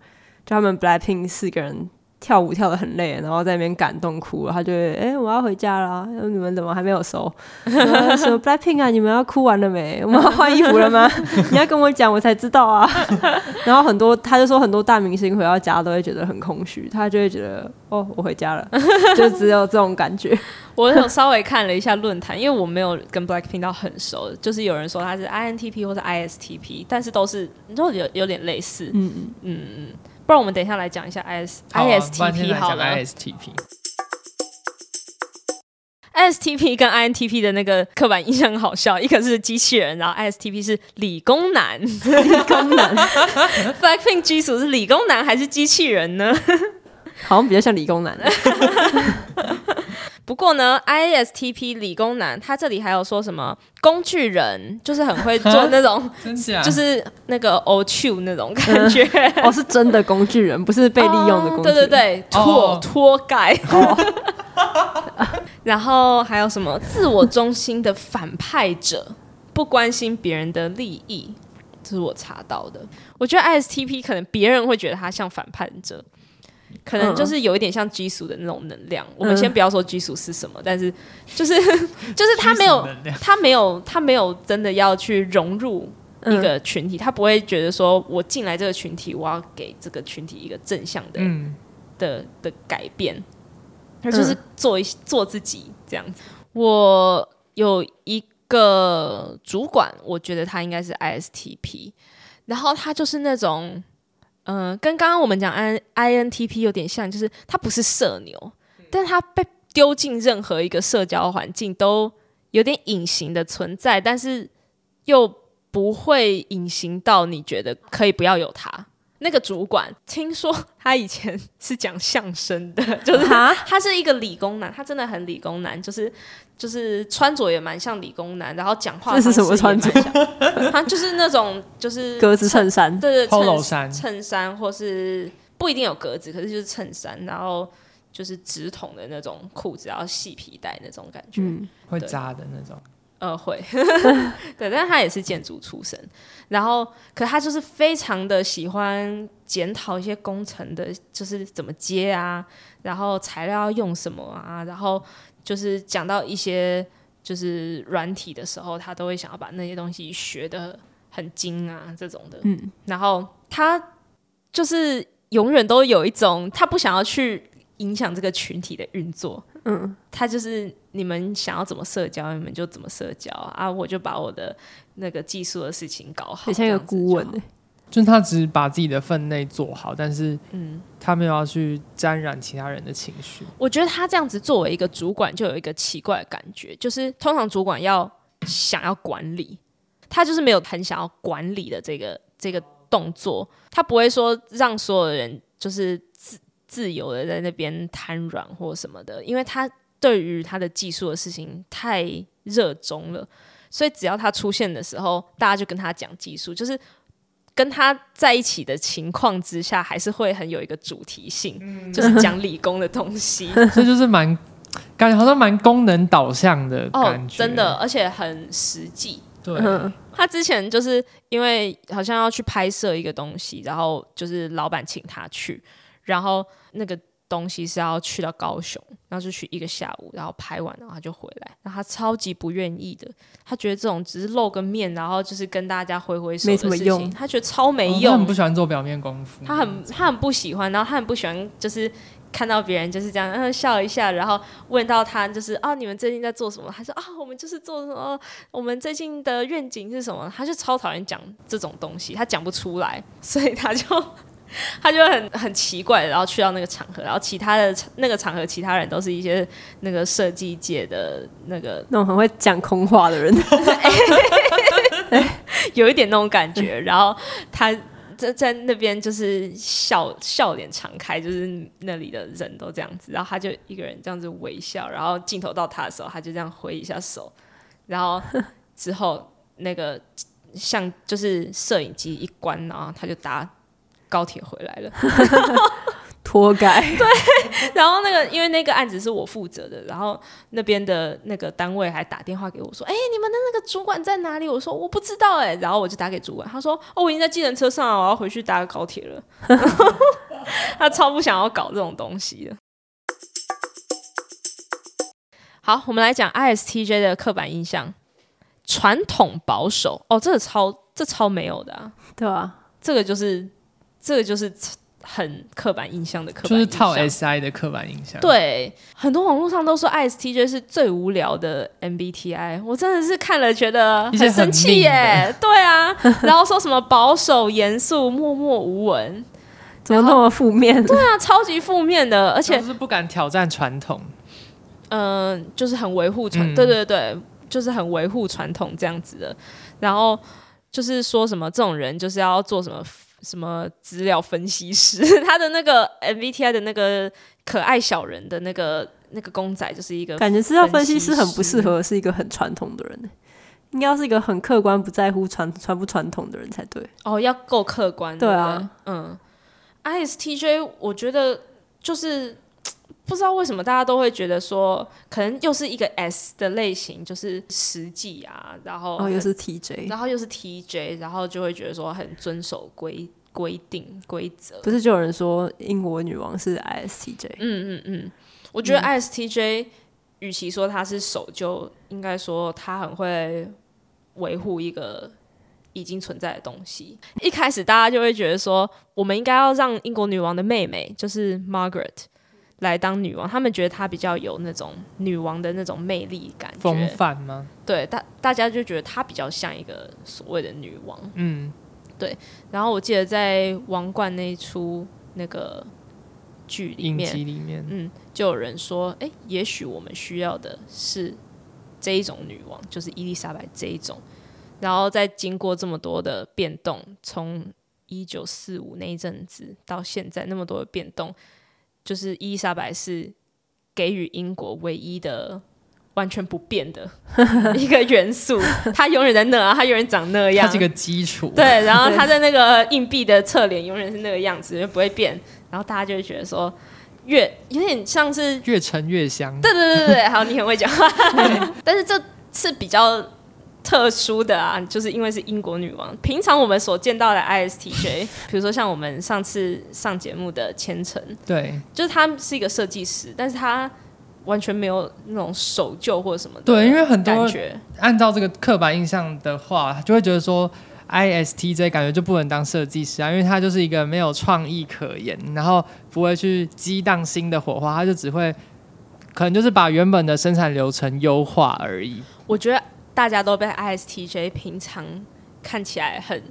就他们 Blackpink 四个人。跳舞跳的很累，然后在那边感动哭了，他就会哎、欸，我要回家了，你们怎么还没有收？说 Blackpink 啊，你们要哭完了没？我们要换衣服了吗？你要跟我讲，我才知道啊。然后很多，他就说很多大明星回到家都会觉得很空虚，他就会觉得哦，我回家了，就只有这种感觉。我有稍微看了一下论坛，因为我没有跟 Blackpink 到很熟，就是有人说他是 INTP 或者 ISTP，但是都是都有有点类似，嗯嗯嗯嗯。不然我们等一下来讲一下 I S I S T P 好了。I S T P I S T P 跟 I N T P 的那个刻板印象很好笑，一个是机器人，然后 I S T P 是理工男。理工男，Blackpink 基础是理工男还是机器人呢？好像比较像理工男。不过呢，ISTP 理工男，他这里还有说什么工具人，就是很会做那种，就是那个 OQ 那种感觉。嗯、哦，是真的工具人，不是被利用的工具人。哦、对对对，拖拖盖。然后还有什么自我中心的反派者，不关心别人的利益，这是我查到的。我觉得 ISTP 可能别人会觉得他像反叛者。可能就是有一点像基础的那种能量。嗯、我们先不要说基础是什么，但是就是 就是他没有他没有他没有真的要去融入一个群体，嗯、他不会觉得说我进来这个群体，我要给这个群体一个正向的、嗯、的的改变，他就是做一做自己这样子。我有一个主管，我觉得他应该是 ISTP，然后他就是那种。嗯、呃，跟刚刚我们讲 I I N T P 有点像，就是他不是社牛，嗯、但他被丢进任何一个社交环境都有点隐形的存在，但是又不会隐形到你觉得可以不要有他。那个主管听说他以前是讲相声的，就是他他是一个理工男，他真的很理工男，就是就是穿着也蛮像理工男，然后讲话这是什么穿着？他就是那种就是 格子衬衫，对对，Polo 衫，衬衫或是不一定有格子，可是就是衬衫，然后就是直筒的那种裤子，然后细皮带那种感觉，嗯，会扎的那种。呃，会，对，但是他也是建筑出身，然后，可他就是非常的喜欢检讨一些工程的，就是怎么接啊，然后材料要用什么啊，然后就是讲到一些就是软体的时候，他都会想要把那些东西学的很精啊，这种的，嗯，然后他就是永远都有一种他不想要去影响这个群体的运作，嗯，他就是。你们想要怎么社交，你们就怎么社交啊！我就把我的那个技术的事情搞好，像一个顾问，就是他只把自己的分内做好，但是嗯，他没有要去沾染其他人的情绪。我觉得他这样子作为一个主管，就有一个奇怪的感觉，就是通常主管要想要管理，他就是没有很想要管理的这个这个动作，他不会说让所有的人就是自自由的在那边瘫软或什么的，因为他。对于他的技术的事情太热衷了，所以只要他出现的时候，大家就跟他讲技术，就是跟他在一起的情况之下，还是会很有一个主题性，嗯、就是讲理工的东西。这就是蛮感觉好像蛮功能导向的感觉，哦，真的，而且很实际。对，他之前就是因为好像要去拍摄一个东西，然后就是老板请他去，然后那个。东西是要去到高雄，然后就去一个下午，然后拍完，然后他就回来。然后他超级不愿意的，他觉得这种只是露个面，然后就是跟大家挥挥手的事情，没什么用。他觉得超没用。哦，他很不喜欢做表面功夫，他很他很不喜欢，然后他很不喜欢就是看到别人就是这样，然后笑一下，然后问到他就是啊，你们最近在做什么？他说啊，我们就是做什么，我们最近的愿景是什么？他就超讨厌讲这种东西，他讲不出来，所以他就。他就很很奇怪，然后去到那个场合，然后其他的那个场合，其他人都是一些那个设计界的那个那种很会讲空话的人，有一点那种感觉。然后他在在那边就是笑笑脸常开，就是那里的人都这样子。然后他就一个人这样子微笑，然后镜头到他的时候，他就这样挥一下手，然后之后那个像就是摄影机一关，然后他就打。高铁回来了，脱改。对，然后那个因为那个案子是我负责的，然后那边的那个单位还打电话给我说：“哎，你们的那个主管在哪里？”我说：“我不知道。”哎，然后我就打给主管，他说：“哦，我已经在计程车上了，我要回去搭高铁了。”他超不想要搞这种东西的。好，我们来讲 ISTJ 的刻板印象：传统保守。哦，这个超这超没有的啊，对啊，这个就是这个就是很刻板印象的刻板印象，就是套 SI 的刻板印象。对，很多网络上都说 ISTJ 是最无聊的 MBTI，我真的是看了觉得很生气耶。对啊，然后说什么保守、严肃、默默无闻。怎么那么负面？对啊，超级负面的，而且就是不敢挑战传统。嗯、呃，就是很维护传，嗯、对对对，就是很维护传统这样子的。然后就是说什么这种人就是要做什么什么资料分析师，他的那个 MBTI 的那个可爱小人的那个那个公仔就是一个感觉资料分析师很不适合是一个很传统的人，应该要是一个很客观不在乎传传不传统的人才对。哦，要够客观。对啊，嗯。ISTJ，我觉得就是 不知道为什么大家都会觉得说，可能又是一个 S 的类型，就是实际啊，然后哦又是 TJ，然后又是 TJ，然后就会觉得说很遵守规规定规则。不是就有人说英国女王是 ISTJ？嗯嗯嗯，我觉得 ISTJ 与其说她是守，旧应该说她很会维护一个。已经存在的东西，一开始大家就会觉得说，我们应该要让英国女王的妹妹，就是 Margaret 来当女王。他们觉得她比较有那种女王的那种魅力感觉，风范吗？对，大大家就觉得她比较像一个所谓的女王。嗯，对。然后我记得在《王冠》那一出那个剧里面，里面，嗯，就有人说，哎，也许我们需要的是这一种女王，就是伊丽莎白这一种。然后再经过这么多的变动，从一九四五那一阵子到现在那么多的变动，就是伊丽莎白是给予英国唯一的完全不变的 一个元素，它永远在那啊，它永远长那样，它是个基础。对，然后它在那个硬币的侧脸永远是那个样子，就不会变。然后大家就会觉得说，越有点像是越沉越香。对对对对，好，你很会讲话，但是这是比较。特殊的啊，就是因为是英国女王。平常我们所见到的 ISTJ，比如说像我们上次上节目的千层，对，就是他是一个设计师，但是他完全没有那种守旧或者什么的。对，因为很多按照这个刻板印象的话，就会觉得说 ISTJ 感觉就不能当设计师啊，因为他就是一个没有创意可言，然后不会去激荡新的火花，他就只会可能就是把原本的生产流程优化而已。我觉得。大家都被 ISTJ 平常看起来很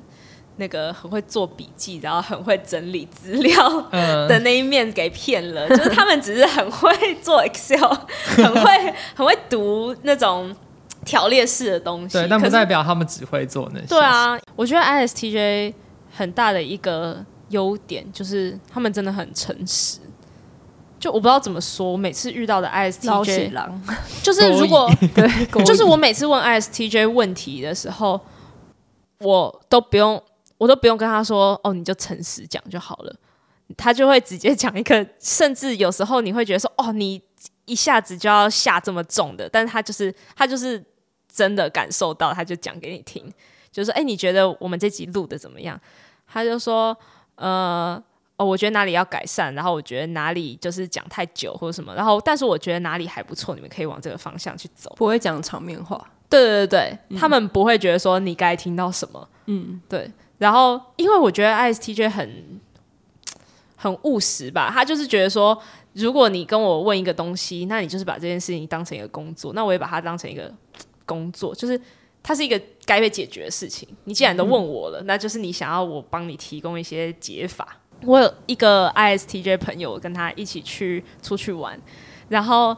那个很会做笔记，然后很会整理资料的那一面给骗了。嗯、就是他们只是很会做 Excel，很会 很会读那种条列式的东西。对，但不代表他们只会做那些。对啊，我觉得 ISTJ 很大的一个优点就是他们真的很诚实。就我不知道怎么说，我每次遇到的 ISTJ，就是如果对，就是我每次问 ISTJ 问题的时候，我都不用，我都不用跟他说，哦，你就诚实讲就好了，他就会直接讲一个，甚至有时候你会觉得说，哦，你一下子就要下这么重的，但是他就是他就是真的感受到，他就讲给你听，就是说，哎，你觉得我们这集录的怎么样？他就说，呃。哦，我觉得哪里要改善，然后我觉得哪里就是讲太久或者什么，然后但是我觉得哪里还不错，你们可以往这个方向去走。不会讲场面话，对对对对，嗯、他们不会觉得说你该听到什么，嗯，对。然后因为我觉得 ISTJ 很很务实吧，他就是觉得说，如果你跟我问一个东西，那你就是把这件事情当成一个工作，那我也把它当成一个工作，就是它是一个该被解决的事情。你既然都问我了，那就是你想要我帮你提供一些解法。我有一个 ISTJ 朋友，跟他一起去出去玩，然后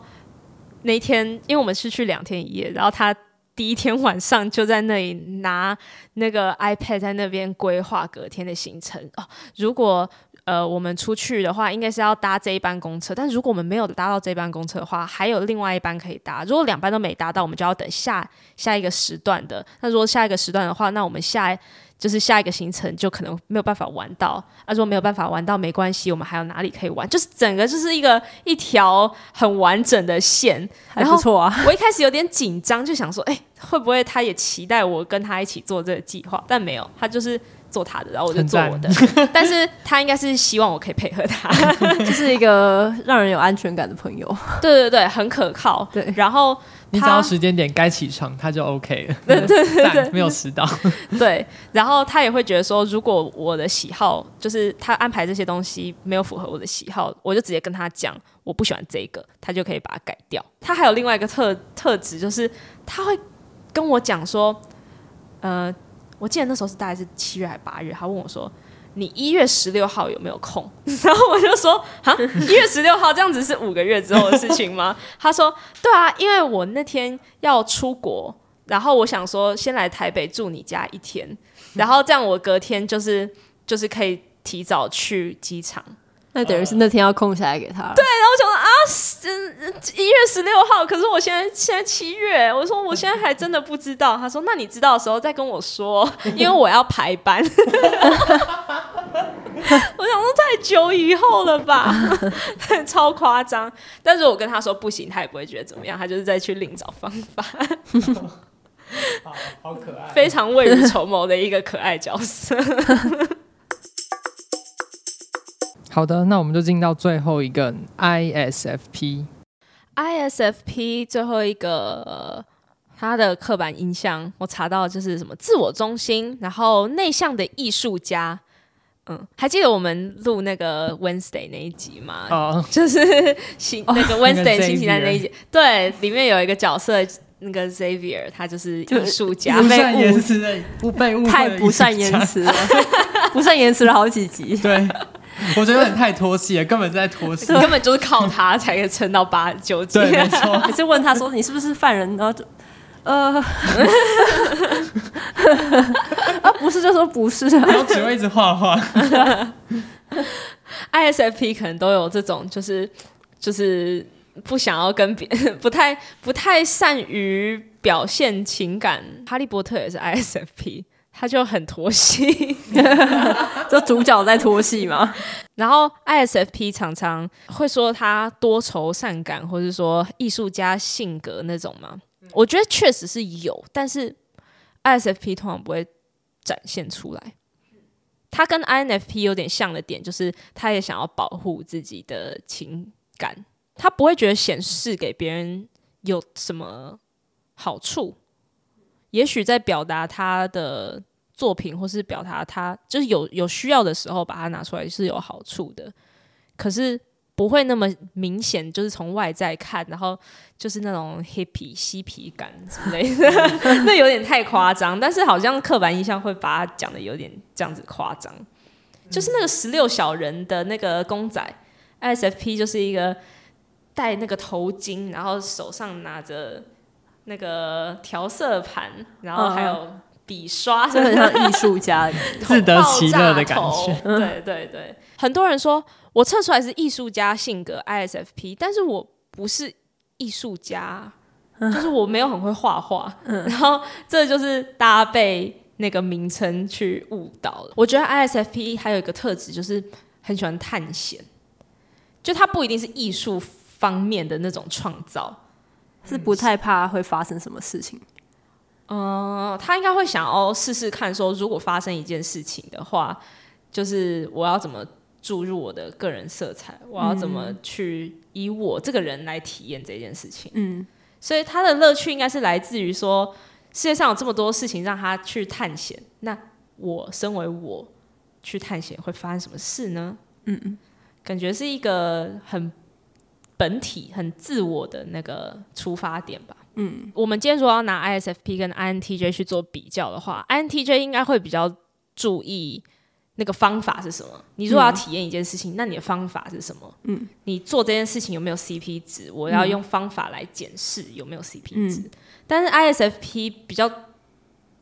那天因为我们是去两天一夜，然后他第一天晚上就在那里拿那个 iPad 在那边规划隔天的行程哦。如果呃我们出去的话，应该是要搭这一班公车，但如果我们没有搭到这班公车的话，还有另外一班可以搭。如果两班都没搭到，我们就要等下下一个时段的。那如果下一个时段的话，那我们下就是下一个行程就可能没有办法玩到。他、啊、说没有办法玩到没关系，我们还有哪里可以玩？就是整个就是一个一条很完整的线，还不错啊。我一开始有点紧张，就想说，哎、欸，会不会他也期待我跟他一起做这个计划？但没有，他就是。做他的，然后我就做我的。但是他应该是希望我可以配合他，就是一个让人有安全感的朋友。对对对，很可靠。对，然后你只要时间点该起床，他就 OK 了。对 对对，对，没有迟到。对，然后他也会觉得说，如果我的喜好就是他安排这些东西没有符合我的喜好，我就直接跟他讲我不喜欢这个，他就可以把它改掉。他还有另外一个特特质，就是他会跟我讲说，呃。我记得那时候是大概是七月还八月，他问我说：“你一月十六号有没有空？” 然后我就说：“啊，一月十六号这样子是五个月之后的事情吗？” 他说：“对啊，因为我那天要出国，然后我想说先来台北住你家一天，然后这样我隔天就是就是可以提早去机场。”那等于是那天要空下来给他。对，然后我想说啊，一月十六号，可是我现在现在七月，我说我现在还真的不知道。他说，那你知道的时候再跟我说，因为我要排班。我想说太久以后了吧，超夸张。但是我跟他说不行，他也不会觉得怎么样，他就是再去另找方法。好，好可爱，非常未雨绸缪的一个可爱角色。好的，那我们就进到最后一个 ISFP。ISFP 最后一个他的刻板印象，我查到就是什么自我中心，然后内向的艺术家。嗯，还记得我们录那个 Wednesday 那一集吗？哦，就是星那个 Wednesday 星期三那一集，对，里面有一个角色，那个 Xavier，他就是艺术家，不善言辞，不被误，太不善言辞了，不善言辞了好几集，对。我觉得有点太拖戏了，根本在拖戏，根本就是靠他才可以撑到八九集。对，没错。你是问他说你是不是犯人？然后就呃，啊，不是，就说不是，然后只会一直画画。ISFP 可能都有这种，就是就是不想要跟别人，不太不太善于表现情感。哈利波特也是 ISFP。他就很拖戏，就主角在拖戏嘛。然后 ISFP 常常会说他多愁善感，或者说艺术家性格那种嘛。我觉得确实是有，但是 ISFP 通常不会展现出来。他跟 INFP 有点像的点，就是他也想要保护自己的情感，他不会觉得显示给别人有什么好处。也许在表达他的作品，或是表达他就是有有需要的时候，把它拿出来是有好处的。可是不会那么明显，就是从外在看，然后就是那种 hippie 嬉皮感之类的，那有点太夸张。但是好像刻板印象会把它讲的有点这样子夸张。就是那个十六小人的那个公仔，ISFP 就是一个戴那个头巾，然后手上拿着。那个调色盘，然后还有笔刷，真的很像艺术家 自得其乐的感觉。对对对，很多人说我测出来是艺术家性格 ISFP，但是我不是艺术家，就是我没有很会画画。然后这就是大家被那个名称去误导了。我觉得 ISFP 还有一个特质，就是很喜欢探险，就他不一定是艺术方面的那种创造。是不太怕会发生什么事情，嗯，呃、他应该会想要试试看，说如果发生一件事情的话，就是我要怎么注入我的个人色彩，我要怎么去以我这个人来体验这件事情。嗯，所以他的乐趣应该是来自于说，世界上有这么多事情让他去探险，那我身为我去探险会发生什么事呢？嗯嗯，感觉是一个很。本体很自我的那个出发点吧。嗯，我们今天如果要拿 ISFP 跟 INTJ 去做比较的话，INTJ 应该会比较注意那个方法是什么。你如果要体验一件事情，嗯，那你的方法是什么？嗯，你做这件事情有没有 CP 值？我要用方法来检视有没有 CP 值。嗯，但是 ISFP 比较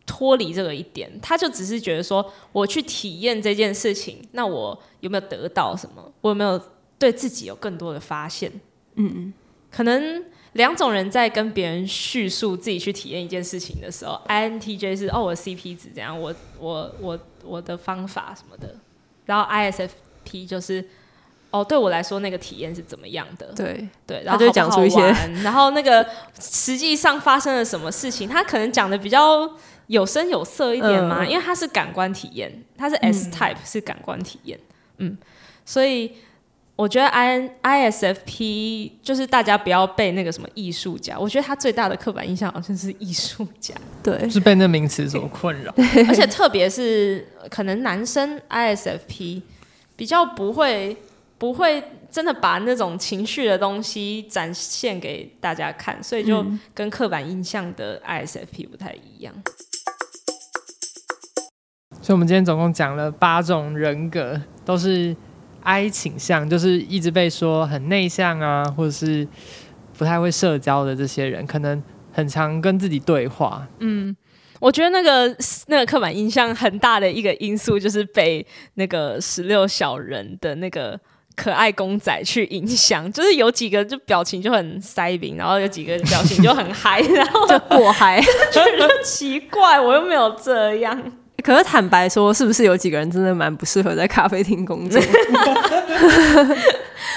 脱离这个一点，他就只是觉得说，我去体验这件事情，那我有没有得到什么？我有没有？对自己有更多的发现，嗯嗯，可能两种人在跟别人叙述自己去体验一件事情的时候，INTJ 是哦，我 CP 值怎样，我我我我的方法什么的，然后 ISFP 就是哦，对我来说那个体验是怎么样的，对。对，然后就讲出一些，然后那个实际上发生了什么事情，他可能讲的比较有声有色一点嘛，嗯、因为他是感官体验，他是 S type、嗯、是感官体验，嗯，所以。我觉得 I N I S F P 就是大家不要被那个什么艺术家，我觉得他最大的刻板印象好像是艺术家，对，是被那名词所困扰。而且特别是可能男生 I S F P 比较不会不会真的把那种情绪的东西展现给大家看，所以就跟刻板印象的 I S F P 不太一样。所以，我们今天总共讲了八种人格，都是。I 倾向就是一直被说很内向啊，或者是不太会社交的这些人，可能很常跟自己对话。嗯，我觉得那个那个刻板印象很大的一个因素，就是被那个十六小人的那个可爱公仔去影响，就是有几个就表情就很塞饼，然后有几个表情就很嗨，然后 就过嗨，就奇怪，我又没有这样。可是坦白说，是不是有几个人真的蛮不适合在咖啡厅工作？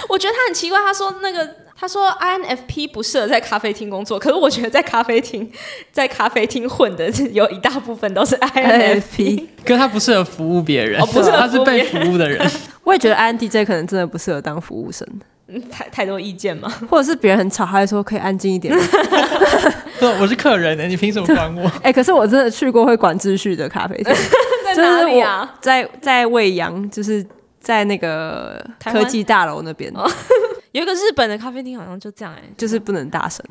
我觉得他很奇怪，他说那个他说 INFP 不适合在咖啡厅工作，可是我觉得在咖啡厅在咖啡厅混的有一大部分都是 INFP，可是他不适合服务别人，哦，不是他是被服务的人。我也觉得 INTJ 可能真的不适合当服务生。太太多意见吗？或者是别人很吵，他还说可以安静一点吗？我是客人呢，你凭什么管我？哎、欸，可是我真的去过会管秩序的咖啡厅，在哪里啊？在在未央，就是在那个科技大楼那边，有一个日本的咖啡厅，好像就这样哎、欸，就是不能大声。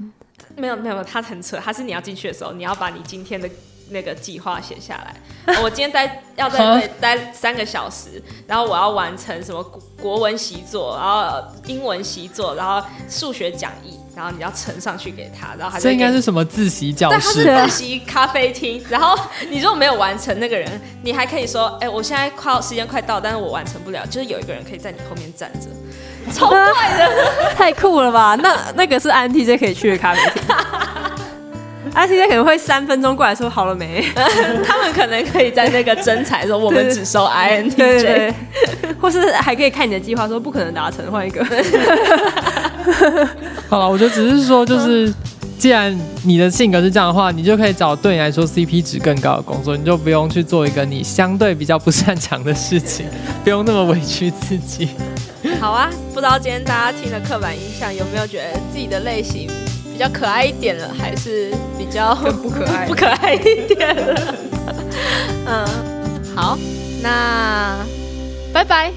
没有没有，他很扯，他是你要进去的时候，你要把你今天的。那个计划写下来，我今天待要在这里待三个小时，然后我要完成什么国文习作，然后英文习作，然后数学讲义，然后你要呈上去给他，然后他这应该是什么自习教室？对，他是自习咖啡厅。然后你如果没有完成那个人，你还可以说，哎，我现在快时间快到，但是我完成不了，就是有一个人可以在你后面站着，超怪的，太酷了吧？那那个是 INTJ 可以去的咖啡厅。而且可能会三分钟过来说好了没？他们可能可以在那个征才说我们只收 INTJ，对对对，或是还可以看你的计划说不可能达成，换一个。好了，我觉得只是说，就是既然你的性格是这样的话，你就可以找对你来说 CP 值更高的工作，你就不用去做一个你相对比较不擅长的事情，不用那么委屈自己。好啊，不知道今天大家听了刻板印象，有没有觉得自己的类型？比较可爱一点了，还是比较不可爱，不可爱一点了。嗯，好，那拜拜。